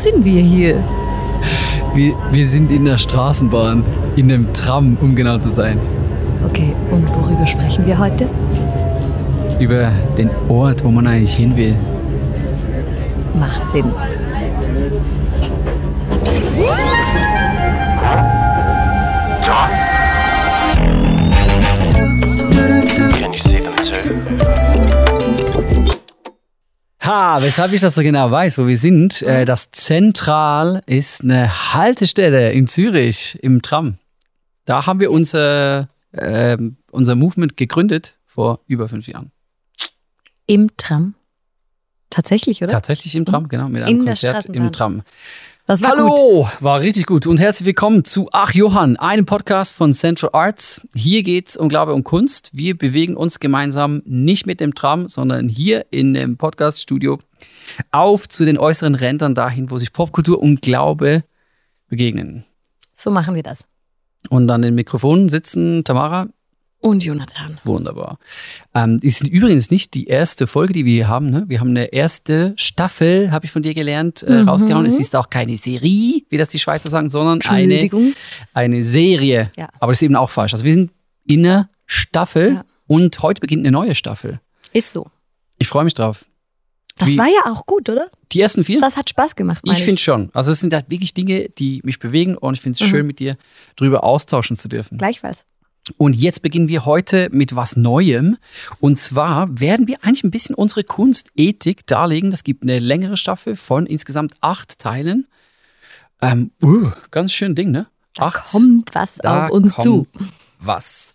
Sind wir hier? Wir, wir sind in der Straßenbahn, in einem Tram, um genau zu sein. Okay, und worüber sprechen wir heute? Über den Ort, wo man eigentlich hin will. Macht Sinn. Ha, weshalb ich das so genau weiß, wo wir sind. Äh, das Zentral ist eine Haltestelle in Zürich im Tram. Da haben wir unser, äh, unser Movement gegründet vor über fünf Jahren. Im Tram. Tatsächlich, oder? Tatsächlich im Tram, genau, mit einem In Konzert im Tram. Das war gut. Hallo, war richtig gut und herzlich willkommen zu Ach Johann, einem Podcast von Central Arts. Hier geht's um Glaube und Kunst. Wir bewegen uns gemeinsam nicht mit dem Tram, sondern hier in dem Podcaststudio auf zu den äußeren Rändern dahin, wo sich Popkultur und Glaube begegnen. So machen wir das. Und an den Mikrofonen sitzen Tamara. Und Jonathan. Wunderbar. Ähm, ist übrigens nicht die erste Folge, die wir hier haben. Ne? Wir haben eine erste Staffel, habe ich von dir gelernt, äh, Mhm. rausgehauen. Es ist auch keine Serie, wie das die Schweizer sagen, sondern eine, eine Serie. Ja. Aber das ist eben auch falsch. Also wir sind in einer Staffel Ja. und heute beginnt eine neue Staffel. Ist so. Ich freue mich drauf. Das Wie- war ja auch gut, oder? Die ersten vier? Das hat Spaß gemacht. meine ich finde schon. Also es sind halt wirklich Dinge, die mich bewegen und ich finde es Mhm. schön, mit dir drüber austauschen zu dürfen. Gleichfalls. Und jetzt beginnen wir heute mit was Neuem. Und zwar werden wir eigentlich ein bisschen unsere Kunstethik darlegen. Das gibt eine längere Staffel von insgesamt acht Teilen. Ähm, uh, ganz schön Ding, ne? Acht. Kommt was Da auf uns zu. Was?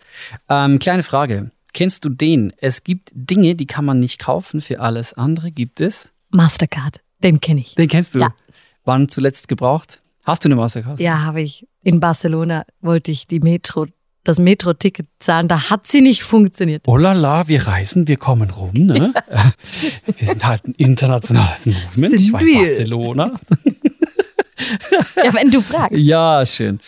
Ähm, kleine Frage. Kennst du den? Es gibt Dinge, die kann man nicht kaufen. Für alles andere gibt es. Mastercard. Den kenne ich. Den kennst du? Ja. Wann zuletzt gebraucht? Hast du eine Mastercard? Ja, habe ich. In Barcelona wollte ich die Metro, das Metro-Ticket zahlen. Da hat sie nicht funktioniert. Oh la la, wir reisen, wir kommen rum, ne? Äh, wir sind halt ein internationales Movement. Sind ich war in wir. Barcelona. Ja, wenn du fragst. Ja, schön.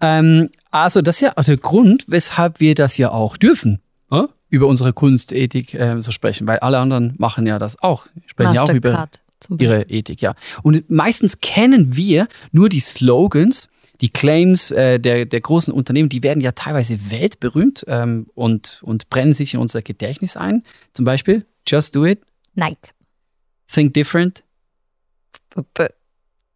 Ähm, also das ist ja auch der Grund, weshalb wir das ja auch dürfen, äh? über unsere Kunstethik äh, so sprechen, weil alle anderen machen ja das auch. Sprechen ja auch über Mastercard ihre Ethik, ja. Und meistens kennen wir nur die Slogans, die Claims äh, der, der großen Unternehmen, die werden ja teilweise weltberühmt ähm, und, und brennen sich in unser Gedächtnis ein. Zum Beispiel, just do it, Nike. think different. B-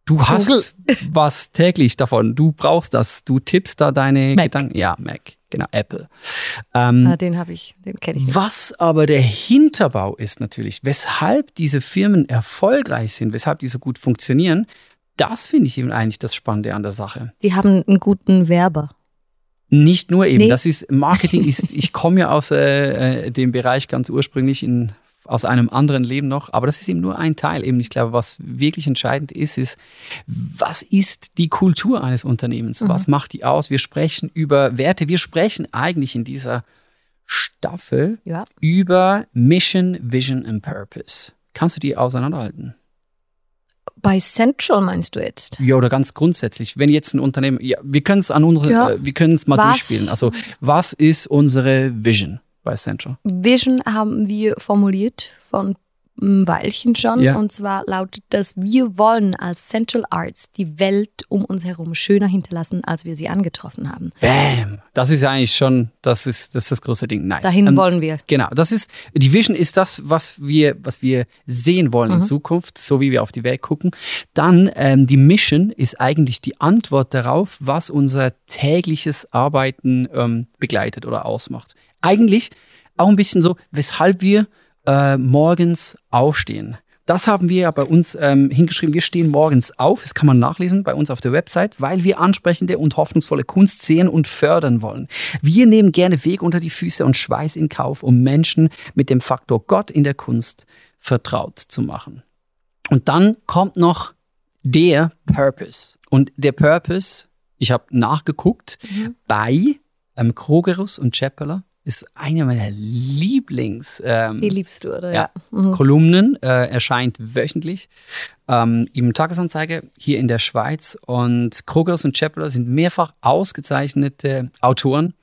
Du hast was täglich davon. Du brauchst das. Du tippst da deine Mac. Gedanken. Ja, Mac, genau, Apple. Ähm, Ah, den habe ich, den kenne ich. was aber der Hinterbau ist natürlich, weshalb diese Firmen erfolgreich sind, weshalb die so gut funktionieren, das finde ich eben eigentlich das Spannende an der Sache. Die haben einen guten Werber. Nicht nur eben, Nee. das ist Marketing ist, ich komme ja aus äh, äh, dem Bereich ganz ursprünglich in, aus einem anderen Leben noch, aber das ist eben nur ein Teil. Eben, ich glaube, was wirklich entscheidend ist, ist, was ist die Kultur eines Unternehmens? Was macht die aus? Wir sprechen über Werte, wir sprechen eigentlich in dieser Staffel Ja. über Mission, Vision and Purpose. Kannst du die auseinanderhalten? Bei Central meinst du jetzt? Ja, oder ganz grundsätzlich, wenn jetzt ein Unternehmen, ja, wir können es an unsere, Ja. äh, wir können es mal Was? durchspielen. Also, was ist unsere Vision bei Central? Vision haben wir formuliert von Weilchen schon. Ja. Und zwar lautet das, wir wollen als Central Arts die Welt um uns herum schöner hinterlassen, als wir sie angetroffen haben. Bam! Das ist eigentlich schon, das ist das, ist das große Ding. Nice. Dahin Ähm, wollen wir. Genau, das ist, die Vision ist das, was wir, was wir sehen wollen Mhm. in Zukunft, so wie wir auf die Welt gucken. Dann ähm, die Mission ist eigentlich die Antwort darauf, was unser tägliches Arbeiten ähm, begleitet oder ausmacht. Eigentlich auch ein bisschen so, weshalb wir äh, morgens aufstehen. Das haben wir ja bei uns ähm, hingeschrieben. Wir stehen morgens auf, das kann man nachlesen bei uns auf der Website, weil wir ansprechende und hoffnungsvolle Kunst sehen und fördern wollen. Wir nehmen gerne Weg unter die Füße und Schweiß in Kauf, um Menschen mit dem Faktor Gott in der Kunst vertraut zu machen. Und dann kommt noch der Purpose. Und der Purpose, ich habe nachgeguckt, bei ähm, Krogerus und Chappeler ist eine meiner Lieblings. Ähm, Die liebst du, oder? ja, Mhm. Kolumnen, äh, erscheint wöchentlich ähm, im Tagesanzeiger hier in der Schweiz. Und Krogers und Chapler sind mehrfach ausgezeichnete Autoren.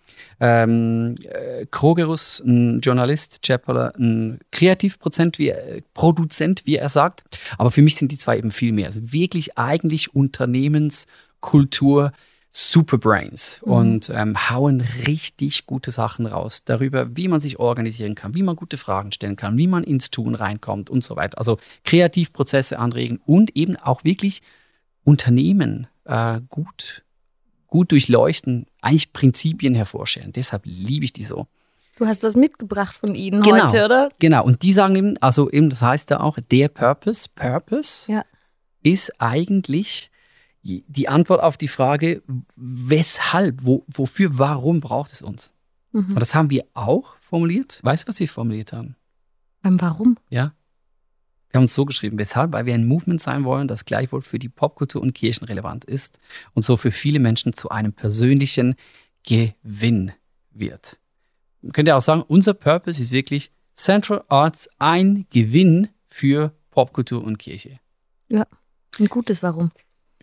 Ähm, äh, Krogerus, ein Journalist, Chapler, ein Kreativprozent, wie, er- Produzent, wie er sagt. Aber für mich sind die zwei eben viel mehr. Also wirklich eigentlich Unternehmenskultur, Superbrains und ähm, hauen richtig gute Sachen raus darüber, wie man sich organisieren kann, wie man gute Fragen stellen kann, wie man ins Tun reinkommt und so weiter. Also Kreativprozesse anregen und eben auch wirklich Unternehmen äh, gut, gut durchleuchten, eigentlich Prinzipien hervorstellen. Deshalb liebe ich die so. Du hast was mitgebracht von ihnen Genau. heute, oder? Genau, und die sagen eben, also eben, das heißt da auch, der Purpose, Purpose Ja. ist eigentlich die Antwort auf die Frage, weshalb, wo, wofür, warum braucht es uns? Mhm. Und das haben wir auch formuliert. Weißt du, was wir formuliert haben? Ähm, warum? Ja. Wir haben uns so geschrieben, weshalb? Weil wir ein Movement sein wollen, das gleichwohl für die Popkultur und Kirchen relevant ist und so für viele Menschen zu einem persönlichen Gewinn wird. Man könnte auch sagen, unser Purpose ist wirklich Central Arts ein Gewinn für Popkultur und Kirche. Ein gutes Warum.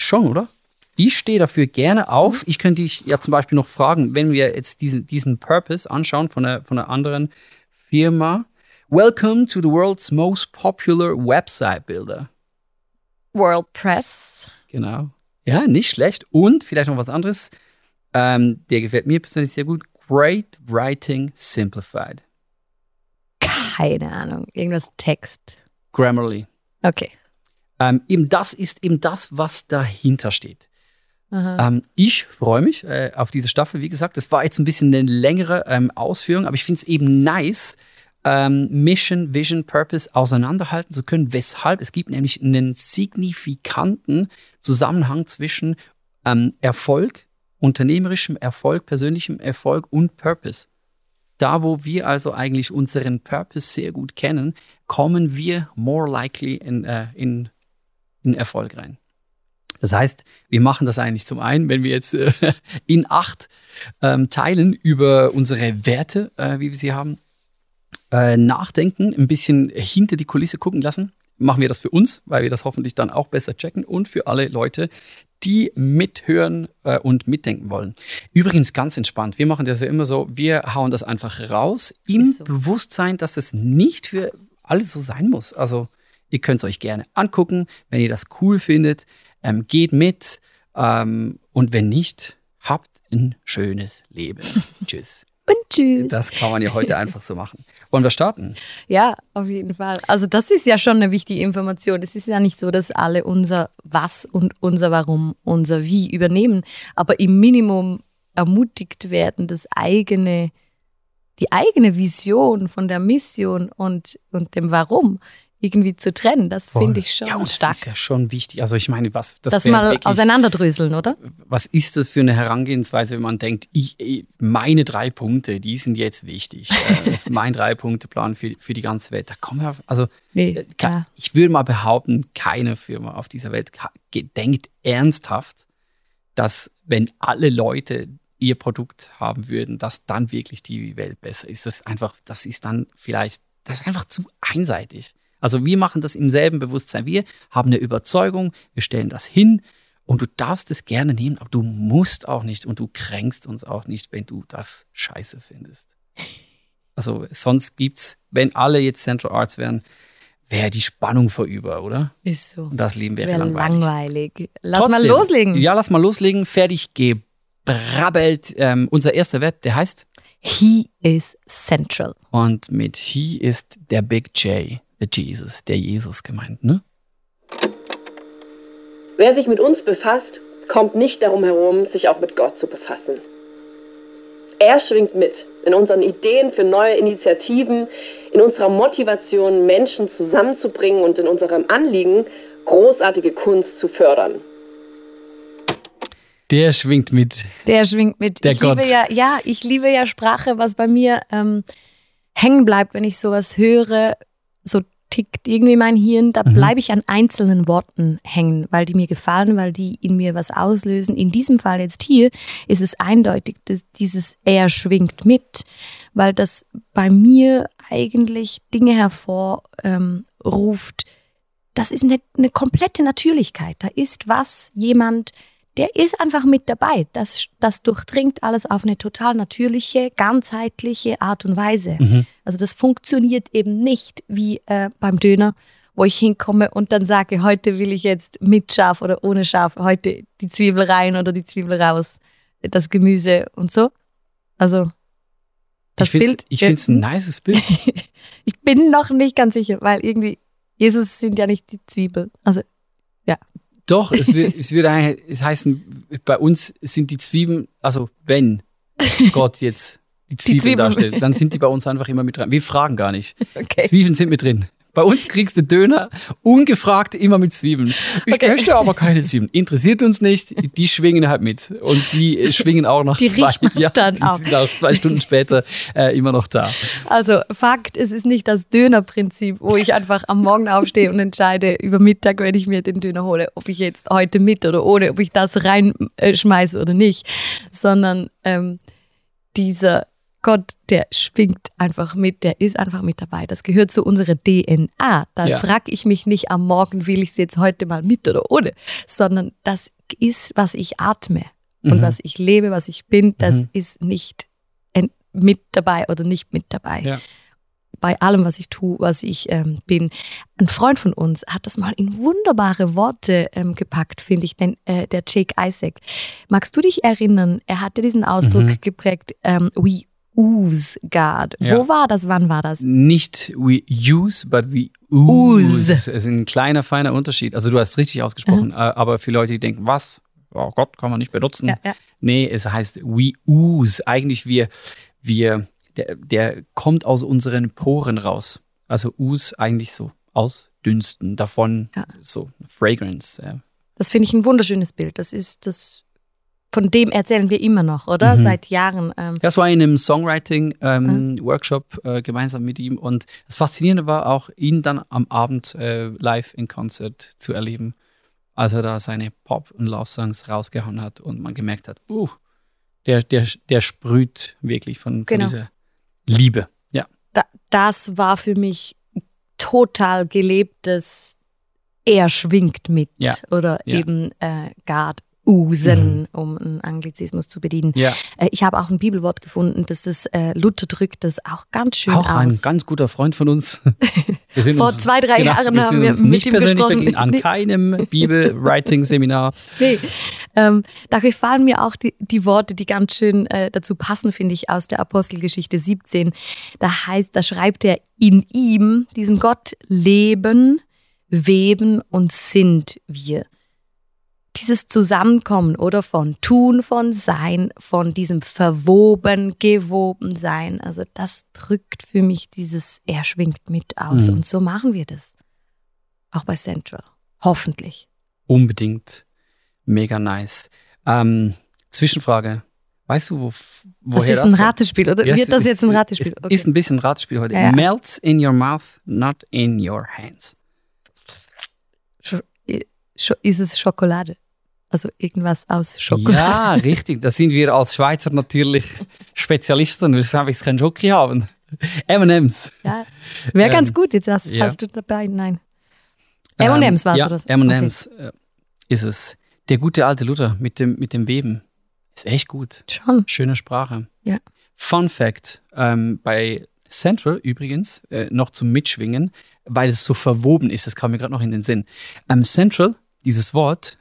Schon, oder? Ich stehe dafür gerne auf. Ich könnte dich ja zum Beispiel noch fragen, wenn wir jetzt diesen, diesen Purpose anschauen von einer, von einer anderen Firma. Welcome to the world's most popular website builder. World Press. Genau. Ja, nicht schlecht. Und vielleicht noch was anderes. Ähm, der gefällt mir persönlich sehr gut. Great Writing Simplified. Keine Ahnung. Irgendwas Text. Grammarly. Okay. Ähm, eben das ist eben das, was dahinter steht. Ähm, ich freue mich äh, auf diese Staffel. Wie gesagt, das war jetzt ein bisschen eine längere ähm, Ausführung, aber ich finde es eben nice, ähm, Mission, Vision, Purpose auseinanderhalten zu können. Weshalb? Es gibt nämlich einen signifikanten Zusammenhang zwischen ähm, Erfolg, unternehmerischem Erfolg, persönlichem Erfolg und Purpose. Da, wo wir also eigentlich unseren Purpose sehr gut kennen, kommen wir more likely in, äh, in, in Erfolg rein. Das heißt, wir machen das eigentlich zum einen, wenn wir jetzt äh, in acht ähm, Teilen über unsere Werte, äh, wie wir sie haben, äh, nachdenken, ein bisschen hinter die Kulisse gucken lassen. Machen wir das für uns, weil wir das hoffentlich dann auch besser checken und für alle Leute, die mithören äh, und mitdenken wollen. Übrigens ganz entspannt. Wir machen das ja immer so, wir hauen das einfach raus im so. Bewusstsein, dass es nicht für alles so sein muss. Also ihr könnt es euch gerne angucken, wenn ihr das cool findet, ähm, geht mit ähm, und wenn nicht, habt ein schönes Leben. Tschüss. Und tschüss. Das kann man ja heute einfach so machen. Wollen wir starten? Ja, auf jeden Fall. Also das ist ja schon eine wichtige Information. Es ist ja nicht so, dass alle unser Was und unser Warum, unser Wie übernehmen, aber im Minimum ermutigt werden, das eigene, die eigene Vision von der Mission und, und dem Warum irgendwie zu trennen. Das finde ich schon ja, und das stark. ist ja schon wichtig. Also ich meine, was das, Das mal wirklich, auseinanderdröseln, oder? Was ist das für eine Herangehensweise, wenn man denkt, ich, ich, meine drei Punkte, die sind jetzt wichtig. äh, mein drei Punkte Plan für, für die ganze Welt. Da kommen wir, also Nee, Äh, ka- ja. Ich würde mal behaupten, keine Firma auf dieser Welt denkt ernsthaft, dass wenn alle Leute ihr Produkt haben würden, dass dann wirklich die Welt besser ist. Das ist einfach, das ist dann vielleicht, das ist einfach zu einseitig. Also wir machen das im selben Bewusstsein. Wir haben eine Überzeugung, wir stellen das hin und du darfst es gerne nehmen, aber du musst auch nicht und du kränkst uns auch nicht, wenn du das scheiße findest. Also sonst gibt's, wenn alle jetzt Central Arts wären, wäre die Spannung vorüber, oder? Ist so. Und das Leben wäre Wäre langweilig. langweilig. Lass Trotzdem, mal loslegen. Ja, lass mal loslegen. Fertig gebrabbelt. Ähm, unser erster Wert, der heißt, He is central. und mit He ist der Big J, der Jesus, der Jesus gemeint, ne? Wer sich mit uns befasst, kommt nicht darum herum, sich auch mit Gott zu befassen. Er schwingt mit in unseren Ideen für neue Initiativen, in unserer Motivation, Menschen zusammenzubringen und in unserem Anliegen, großartige Kunst zu fördern. Der schwingt mit. Der schwingt mit. Der ich Gott. liebe ja, ja, ich liebe ja Sprache, was bei mir ähm, hängen bleibt, wenn ich sowas höre, so tickt irgendwie mein Hirn, da Mhm. bleibe ich an einzelnen Worten hängen, weil die mir gefallen, weil die in mir was auslösen. In diesem Fall jetzt hier ist es eindeutig, dass dieses er schwingt mit, weil das bei mir eigentlich Dinge hervorruft. Ähm, das ist eine, eine komplette Natürlichkeit. Da ist was, jemand, der ist einfach mit dabei. Das, das durchdringt alles auf eine total natürliche, ganzheitliche Art und Weise. Mhm. Also das funktioniert eben nicht wie äh, beim Döner, wo ich hinkomme und dann sage, heute will ich jetzt mit Schaf oder ohne Schaf, heute die Zwiebel rein oder die Zwiebel raus, das Gemüse und so. Also das ich finde Bild. ich find's ein nices Bild. ich bin noch nicht ganz sicher, weil irgendwie Jesus sind ja nicht die Zwiebel. Also Doch, es wird, es wird eigentlich, es heißen, bei uns sind die Zwiebeln, also wenn Gott jetzt die Zwiebeln, Zwiebeln. darstellt, dann sind die bei uns einfach immer mit drin. Wir fragen gar nicht. okay. Zwiebeln sind mit drin. Bei uns kriegst du Döner ungefragt immer mit Zwiebeln. Ich Okay. möchte aber keine Zwiebeln. Interessiert uns nicht. Die schwingen halt mit. Und die äh, schwingen auch noch Die zwei. ja, dann die sind auch zwei Stunden später äh, immer noch da. Also Fakt, es ist nicht das Dönerprinzip, wo ich einfach am Morgen aufstehe und entscheide über Mittag, wenn ich mir den Döner hole, ob ich jetzt heute mit oder ohne, ob ich das reinschmeiße oder nicht, sondern ähm, dieser Gott, der schwingt einfach mit, der ist einfach mit dabei. Das gehört zu unserer DNA. Da Ja. frage ich mich nicht am Morgen, will ich es jetzt heute mal mit oder ohne, sondern das ist, was ich atme und Mhm. was ich lebe, was ich bin, das Mhm. ist nicht mit dabei oder nicht mit dabei Ja. bei allem, was ich tue, was ich ähm, bin. Ein Freund von uns hat das mal in wunderbare Worte ähm, gepackt, finde ich, denn, äh, der Jake Isaac. Magst du dich erinnern? Er hatte diesen Ausdruck Mhm. geprägt, ähm, we ooze. Ja. Wo war das? Wann war das? Nicht we use, but we Ooze. ooze. Es ist ein kleiner, feiner Unterschied. Also du hast richtig ausgesprochen. Äh, aber für Leute, die denken, was? Oh Gott, kann man nicht benutzen. Ja, ja. Nee, es heißt we ooze. Eigentlich wir, wir, der, der kommt aus unseren Poren raus. Also ooze eigentlich so ausdünsten, davon Ja. so Fragrance. Das finde ich ein wunderschönes Bild. Das ist das. Von dem erzählen wir immer noch, oder? Mhm. Seit Jahren. Ähm, Das war in einem Songwriting-Workshop äh, gemeinsam mit ihm. Und das Faszinierende war auch, ihn dann am Abend äh, live in Konzert zu erleben, als er da seine Pop- und Love-Songs rausgehauen hat und man gemerkt hat, uh, der, der, der sprüht wirklich von, von Genau. dieser Liebe. Ja. da, das war für mich total gelebtes, er schwingt mit Ja. oder Ja. Mhm. eben äh, God usen, um einen Anglizismus zu bedienen. Ja, Äh, ich habe auch ein Bibelwort gefunden, das ist äh, Luther drückt das auch ganz schön auch ein aus. ganz guter Freund von uns. Wir sind Vor uns, zwei, drei Jahren wir haben wir mit ihm persönlich gesprochen. begegnet, an Nee. keinem Bibel-Writing-Seminar. Nee. Ähm, da gefallen mir auch die, die Worte, die ganz schön äh, dazu passen, finde ich, aus der Apostelgeschichte 17. Da heißt, da schreibt er, in ihm, diesem Gott, leben, weben und sind wir. Dieses Zusammenkommen oder von tun, von sein, von diesem verwoben, gewoben sein, also das drückt für mich dieses, er schwingt mit aus. Mhm. Und so machen wir das. Auch bei Central. Hoffentlich. Unbedingt. Mega nice. Ähm, Zwischenfrage. Weißt du, wo, Das woher ist ein kommt? Ratespiel, oder? Ja, Wird das ist- jetzt ein Ratespiel? Es Okay. ist ein bisschen Ratespiel heute. Ja. Melts in your mouth, not in your hands. Sch- ist es Schokolade? Also irgendwas aus Schokolade? Ja, richtig. Da sind wir als Schweizer natürlich Spezialisten. Wir sagen, ich kein Schoki haben. M&M's. Ja. Wäre ganz Ähm, gut. Jetzt hast, ja. hast du dabei. Nein. M&M's war's, ja, oder? M&M's äh, ist es. Der gute alte Luther mit dem, mit dem Weben. Ist echt gut. Okay. Schon. Schöne Sprache. Ja. Fun Fact: ähm, Bei Central übrigens äh, noch zum Mitschwingen, weil es so verwoben ist, das kam mir gerade noch in den Sinn. Ähm, Central, dieses Wort,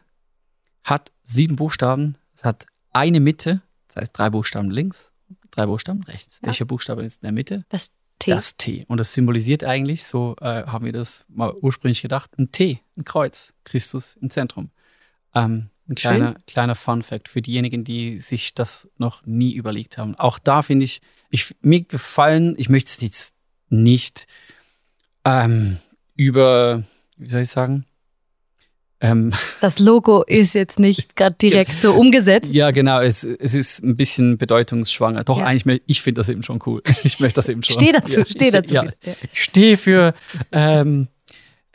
hat sieben Buchstaben, es hat eine Mitte, das heißt drei Buchstaben links, drei Buchstaben rechts. Ja. Welcher Buchstabe ist in der Mitte? Das Tee. Das T. Und das symbolisiert eigentlich, so äh, haben wir das mal ursprünglich gedacht, ein T, ein Kreuz, Christus im Zentrum. Ähm, ein Schön. kleiner, kleiner Fun Fact für diejenigen, die sich das noch nie überlegt haben. Auch da finde ich, ich, mir gefallen, ich möchte es jetzt nicht ähm, über, wie soll ich sagen, Ähm, Das Logo ist jetzt nicht gerade direkt so umgesetzt. ja, genau, es, es ist ein bisschen bedeutungsschwanger. Doch, Ja. eigentlich, ich finde das eben schon cool. Ich möchte das eben schon. Steh dazu, ja, steh dazu. Ja, ich stehe für ähm,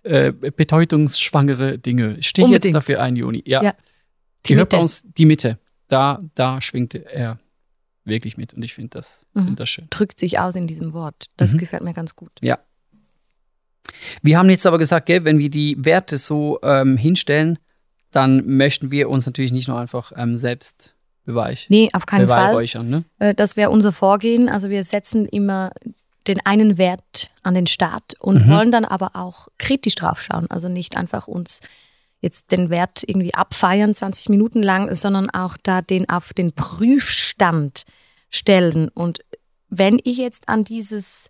äh, bedeutungsschwangere Dinge. Ich stehe jetzt dafür ein, Juni. Ja. Ja. Die, Die hört bei Mitte. uns die Mitte. Da, da schwingt er wirklich mit und ich finde das, Mhm. find das schön. Drückt sich aus in diesem Wort. Das Mhm. gefällt mir ganz gut. Ja. Wir haben jetzt aber gesagt, gell, wenn wir die Werte so ähm, hinstellen, dann möchten wir uns natürlich nicht nur einfach ähm, selbst beweich, Nee, auf keinen Fall. beweihräuchern. Ne? Äh, Das wäre unser Vorgehen. Also wir setzen immer den einen Wert an den Start und Mhm. wollen dann aber auch kritisch draufschauen. Also nicht einfach uns jetzt den Wert irgendwie abfeiern, 20 Minuten lang, sondern auch da den auf den Prüfstand stellen. Und wenn ich jetzt an dieses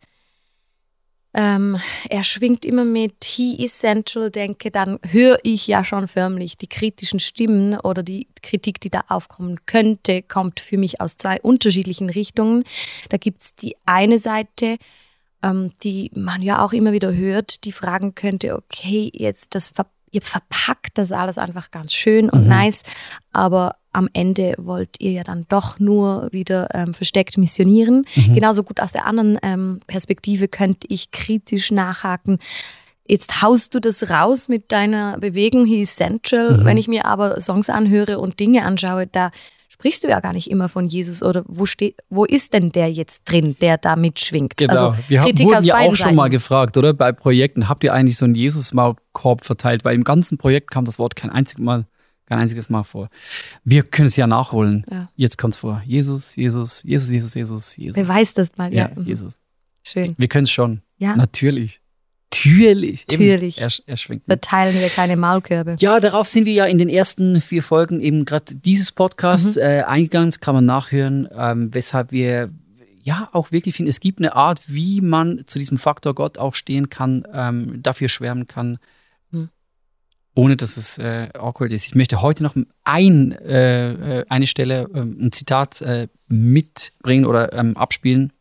ähm, er schwingt immer mit He is central denke, dann höre ich ja schon förmlich die kritischen Stimmen oder die Kritik, die da aufkommen könnte, kommt für mich aus zwei unterschiedlichen Richtungen. Da gibt's die eine Seite, ähm, die man ja auch immer wieder hört, die fragen könnte, okay, jetzt das ver ihr verpackt das alles einfach ganz schön und Mhm. nice, aber am Ende wollt ihr ja dann doch nur wieder ähm, versteckt missionieren. Mhm. Genauso gut aus der anderen ähm, Perspektive könnte ich kritisch nachhaken. Jetzt haust du das raus mit deiner Bewegung, he is central. Mhm. Wenn ich mir aber Songs anhöre und Dinge anschaue, da sprichst du ja gar nicht immer von Jesus oder wo steht, wo ist denn der jetzt drin, der da mitschwingt? Genau. Also wir haben, wurden ja auch schon Seiten. mal gefragt, oder? Bei Projekten, habt ihr eigentlich so einen Jesus-Maulkorb verteilt? Weil im ganzen Projekt kam das Wort kein einziges Mal, kein einziges Mal vor. Wir können es ja nachholen. Ja. Jetzt kommt es vor. Jesus, Jesus, Jesus, Jesus, Jesus, Jesus. Beweis das mal, ja. Ja, Mhm. Jesus. Schön. Wir können es schon. Ja, Natürlich. Natürlich. Eben. Natürlich. Er, er schwingt mit. verteilen wir keine Maulkörbe. Ja, darauf sind wir ja in den ersten vier Folgen eben gerade dieses Podcasts Mhm. äh, eingegangen. Das kann man nachhören, ähm, weshalb wir ja auch wirklich finden, es gibt eine Art, wie man zu diesem Faktor Gott auch stehen kann, ähm, dafür schwärmen kann. Ohne dass es äh, awkward ist. Ich möchte heute noch ein, äh, äh, eine Stelle, ähm, ein Zitat äh, mitbringen oder ähm, abspielen,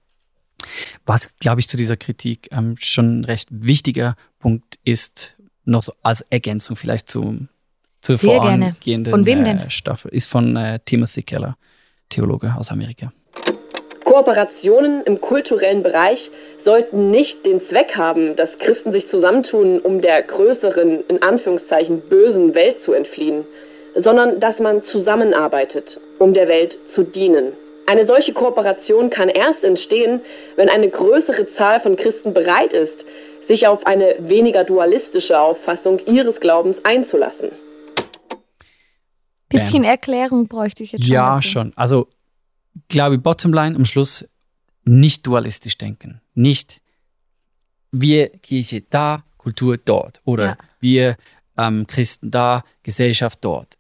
was, glaube ich, zu dieser Kritik ähm, schon ein recht wichtiger Punkt ist, noch so als Ergänzung vielleicht zu, zur Sehr gerne. vorangehenden Von wem denn? Äh, Staffel. Ist von äh, Timothy Keller, Theologe aus Amerika. Kooperationen im kulturellen Bereich sollten nicht den Zweck haben, dass Christen sich zusammentun, um der größeren, in Anführungszeichen, bösen Welt zu entfliehen, sondern dass man zusammenarbeitet, um der Welt zu dienen. Eine solche Kooperation kann erst entstehen, wenn eine größere Zahl von Christen bereit ist, sich auf eine weniger dualistische Auffassung ihres Glaubens einzulassen. Bisschen Erklärung bräuchte ich jetzt schon. Ja, dazu. schon. Also, glaube ich, Bottomline am Schluss, nicht dualistisch denken. Nicht wir Kirche da, Kultur dort. Oder Ja. wir ähm, Christen da, Gesellschaft dort.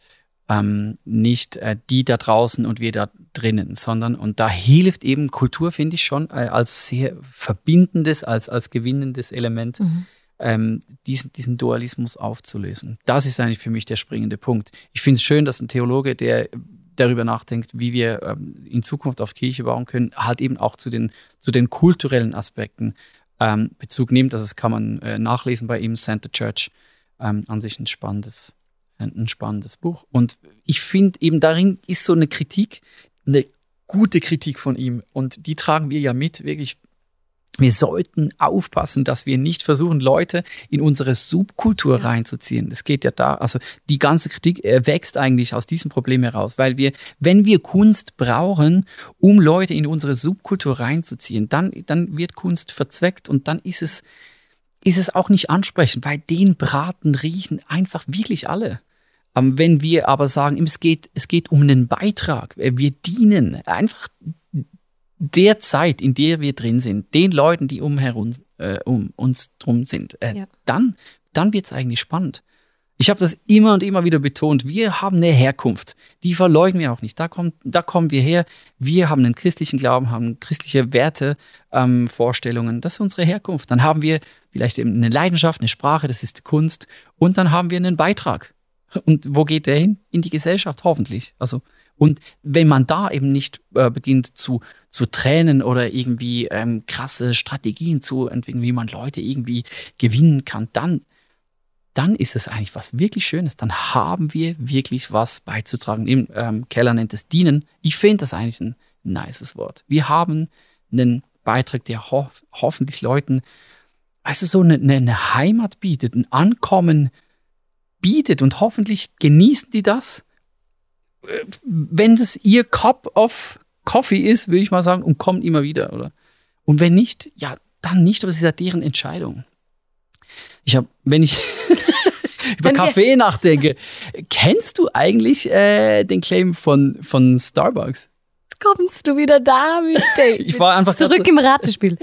Ähm, nicht äh, die da draußen und wir da drinnen, sondern, und da hilft eben Kultur, finde ich schon, äh, als sehr verbindendes, als, als gewinnendes Element, Mhm. ähm, diesen, diesen Dualismus aufzulösen. Das ist eigentlich für mich der springende Punkt. Ich finde es schön, dass ein Theologe, der darüber nachdenkt, wie wir ähm, in Zukunft auf Kirche bauen können, halt eben auch zu den, zu den kulturellen Aspekten ähm, Bezug nimmt. Also das kann man äh, nachlesen bei ihm, Center Church, ähm, an sich ein spannendes, ein, ein spannendes Buch. Und ich finde eben darin ist so eine Kritik, eine gute Kritik von ihm. Und die tragen wir ja mit, wirklich wir sollten aufpassen, dass wir nicht versuchen, Leute in unsere Subkultur reinzuziehen. Es geht ja da, also die ganze Kritik erwächst eigentlich aus diesem Problem heraus, weil wir, wenn wir Kunst brauchen, um Leute in unsere Subkultur reinzuziehen, dann, dann wird Kunst verzweckt und dann ist es, ist es auch nicht ansprechend, weil den Braten riechen einfach wirklich alle. Ähm, Wenn wir aber sagen, es geht, es geht um einen Beitrag, äh, wir dienen einfach der Zeit, in der wir drin sind, den Leuten, die umherum, äh, um uns drum sind, äh, Ja. dann, dann wird es eigentlich spannend. Ich habe das immer und immer wieder betont. Wir haben eine Herkunft. Die verleugnen wir auch nicht. Da, kommt, da kommen wir her. Wir haben einen christlichen Glauben, haben christliche Werte, ähm, Vorstellungen. Das ist unsere Herkunft. Dann haben wir vielleicht eben eine Leidenschaft, eine Sprache, das ist die Kunst. Und dann haben wir einen Beitrag. Und wo geht der hin? In die Gesellschaft, hoffentlich. Also, und wenn man da eben nicht äh, beginnt zu, zu tränen oder irgendwie ähm, krasse Strategien zu entwickeln, wie man Leute irgendwie gewinnen kann, dann, dann ist es eigentlich was wirklich Schönes. Dann haben wir wirklich was beizutragen. Im ähm, Keller nennt es dienen. Ich finde das eigentlich ein nices Wort. Wir haben einen Beitrag, der ho hoffentlich Leuten, du, so eine, eine Heimat bietet, ein Ankommen bietet und hoffentlich genießen die das. Wenn es ihr Cup of Coffee ist, würde ich mal sagen, und kommen immer wieder, oder? Und wenn nicht, ja, dann nicht, aber es ist ja deren Entscheidung. Ich habe, wenn ich über Wenn Kaffee nachdenke, kennst du eigentlich äh, den Claim von, von Starbucks? Jetzt kommst du wieder da mit Date. Ich war einfach zurück so- im Ratespiel.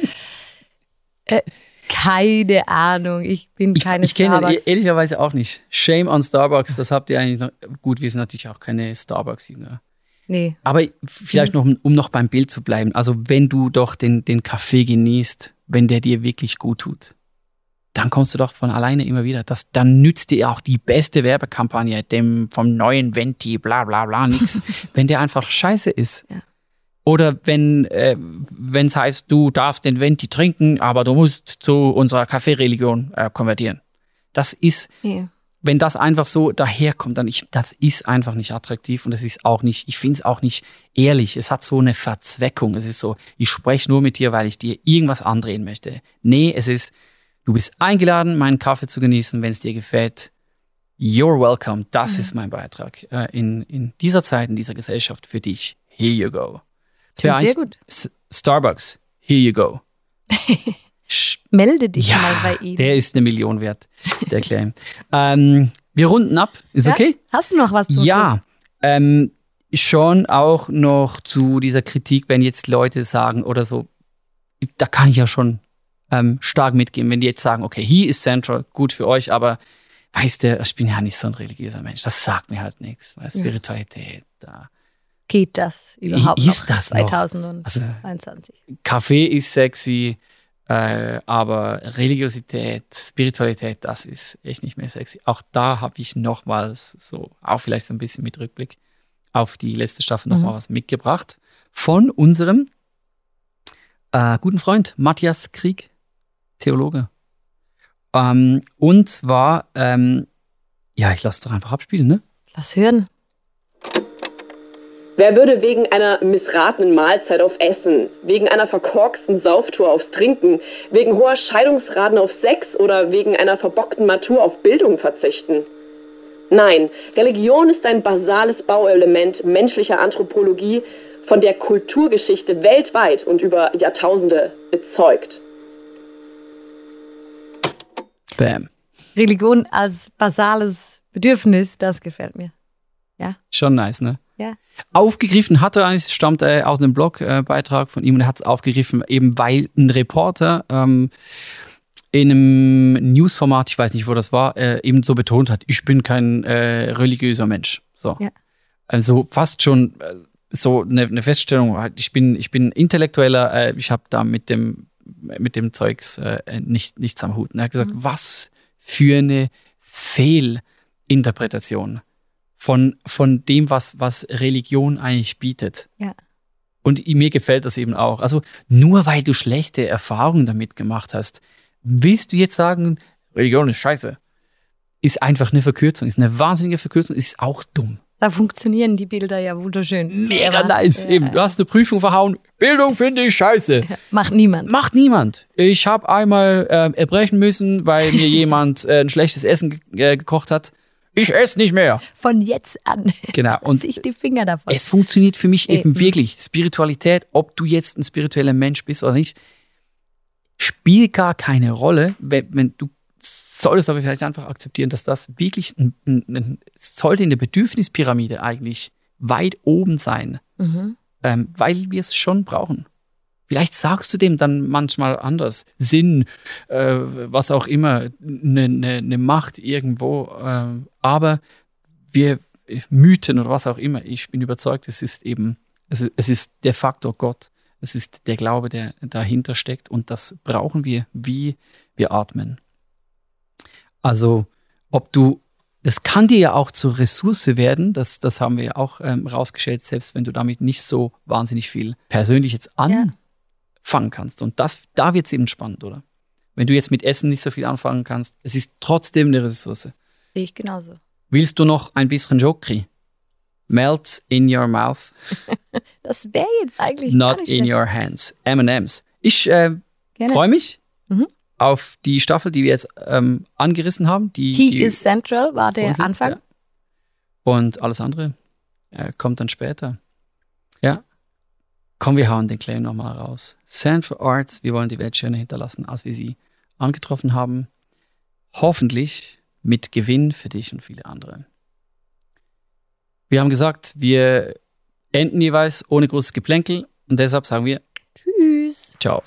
äh, keine Ahnung, ich bin Ich, keine ich kenne Starbucks. e- ehrlicherweise auch nicht. Shame on Starbucks, das habt ihr eigentlich noch. Gut, wir sind natürlich auch keine Starbucks-Jünger. Nee, Aber vielleicht noch, um noch beim Bild zu bleiben. Also, wenn du doch den, den Kaffee genießt, wenn der dir wirklich gut tut, dann kommst du doch von alleine immer wieder. Das, dann nützt dir auch die beste Werbekampagne, dem vom neuen Venti, bla bla bla, nix, wenn der einfach scheiße ist. Ja. Oder wenn äh, es heißt, du darfst den Venti trinken, aber du musst zu unserer Kaffeereligion äh, konvertieren. Das ist, nee. wenn das einfach so daherkommt, dann ich, das ist einfach nicht attraktiv und es ist auch nicht, ich finde es auch nicht ehrlich. Es hat so eine Verzweckung. Es ist so, ich spreche nur mit dir, weil ich dir irgendwas andrehen möchte. Nee, es ist, du bist eingeladen, meinen Kaffee zu genießen, wenn es dir gefällt. You're welcome. Das ist mein Beitrag äh, in, in dieser Zeit, in dieser Gesellschaft für dich. Here you go. Klingt sehr gut. Starbucks. Here you go. Melde dich ja, mal bei ihm. der ist eine Million wert, der Claim. ähm, wir runden ab. Ist Ja? okay? Hast du noch was zu Ja, ähm, schon auch noch zu dieser Kritik, wenn jetzt Leute sagen oder so, da kann ich ja schon ähm, stark mitgehen, wenn die jetzt sagen, okay, he is central, gut für euch, aber weißt du, ich bin ja nicht so ein religiöser Mensch, das sagt mir halt nichts, weil Spiritualität, da. Geht das überhaupt Ist noch das noch? 2022? Also Kaffee ist sexy, äh, aber Religiosität, Spiritualität, das ist echt nicht mehr sexy. Auch da habe ich nochmals so, auch vielleicht so ein bisschen mit Rückblick auf die letzte Staffel Mhm. nochmal was mitgebracht von unserem äh, guten Freund Matthias Krieg, Theologe. Ähm, und zwar, ähm, ja, ich lasse es doch einfach abspielen, ne? Lass hören. Wer würde wegen einer missratenen Mahlzeit auf Essen, wegen einer verkorksten Sauftour aufs Trinken, wegen hoher Scheidungsraten auf Sex oder wegen einer verbockten Matur auf Bildung verzichten? Nein, Religion ist ein basales Bauelement menschlicher Anthropologie, von der Kulturgeschichte weltweit und über Jahrtausende bezeugt. Bam. Religion als basales Bedürfnis, das gefällt mir. Schon nice, ne? Ja. Aufgegriffen hat er eigentlich, stammt äh, aus einem Blogbeitrag von ihm und er hat es aufgegriffen, eben weil ein Reporter ähm, in einem Newsformat, ich weiß nicht, wo das war, äh, eben so betont hat, ich bin kein äh, religiöser Mensch. So. Ja. Also fast schon äh, so eine, eine Feststellung, halt, ich bin, ich bin intellektueller, äh, ich habe da mit dem, mit dem Zeugs äh, nicht, nichts am Hut. Und er hat gesagt, was für eine Fehlinterpretation von, von dem, was, was Religion eigentlich bietet. Ja. Und mir gefällt das eben auch. Also nur weil du schlechte Erfahrungen damit gemacht hast, willst du jetzt sagen, Religion ist scheiße. Ist einfach eine Verkürzung, ist eine wahnsinnige Verkürzung, ist auch dumm. Da funktionieren die Bilder ja wunderschön. Mega Aber, nice. ja, Eben, du hast eine Prüfung verhauen. Bildung finde ich scheiße. Macht niemand. Macht niemand. Ich habe einmal äh, erbrechen müssen, weil mir jemand äh, ein schlechtes Essen ge äh, gekocht hat. Ich esse nicht mehr. Von jetzt an. Genau. Und sich die Finger davon. es funktioniert für mich eben Eben. wirklich. Spiritualität, ob du jetzt ein spiritueller Mensch bist oder nicht, spielt gar keine Rolle, wenn, wenn du solltest aber vielleicht einfach akzeptieren, dass das wirklich ein, ein, ein sollte in der Bedürfnispyramide eigentlich weit oben sein, Mhm. ähm, weil wir es schon brauchen. Vielleicht sagst du dem dann manchmal anders. Sinn, äh, was auch immer, eine ne, ne Macht irgendwo. Äh, aber wir Mythen oder was auch immer, ich bin überzeugt, es ist eben, es ist, es ist der Faktor Gott. Es ist der Glaube, der dahinter steckt und das brauchen wir, wie wir atmen. Also, ob du, das kann dir ja auch zur Ressource werden, das, das haben wir ja auch ähm, rausgestellt, selbst wenn du damit nicht so wahnsinnig viel persönlich jetzt anfangen kannst. Und das, da wird es eben spannend, oder? Wenn du jetzt mit Essen nicht so viel anfangen kannst, es ist trotzdem eine Ressource. Sehe ich genauso. Willst du noch ein bisschen Jokri? Melts in your mouth, Das wäre jetzt eigentlich not nicht in schlecht. your hands. M&M's. Ich äh, freue mich Mhm. auf die Staffel, die wir jetzt ähm, angerissen haben. Die, He die is Central war der Anfang. Ja. Und alles andere äh, kommt dann später. Komm, wir hauen den Claim nochmal raus. Stand for Arts, wir wollen die Welt schöner hinterlassen, als wir sie angetroffen haben. Hoffentlich mit Gewinn für dich und viele andere. Wir haben gesagt, wir enden jeweils ohne großes Geplänkel und deshalb sagen wir Tschüss. Ciao.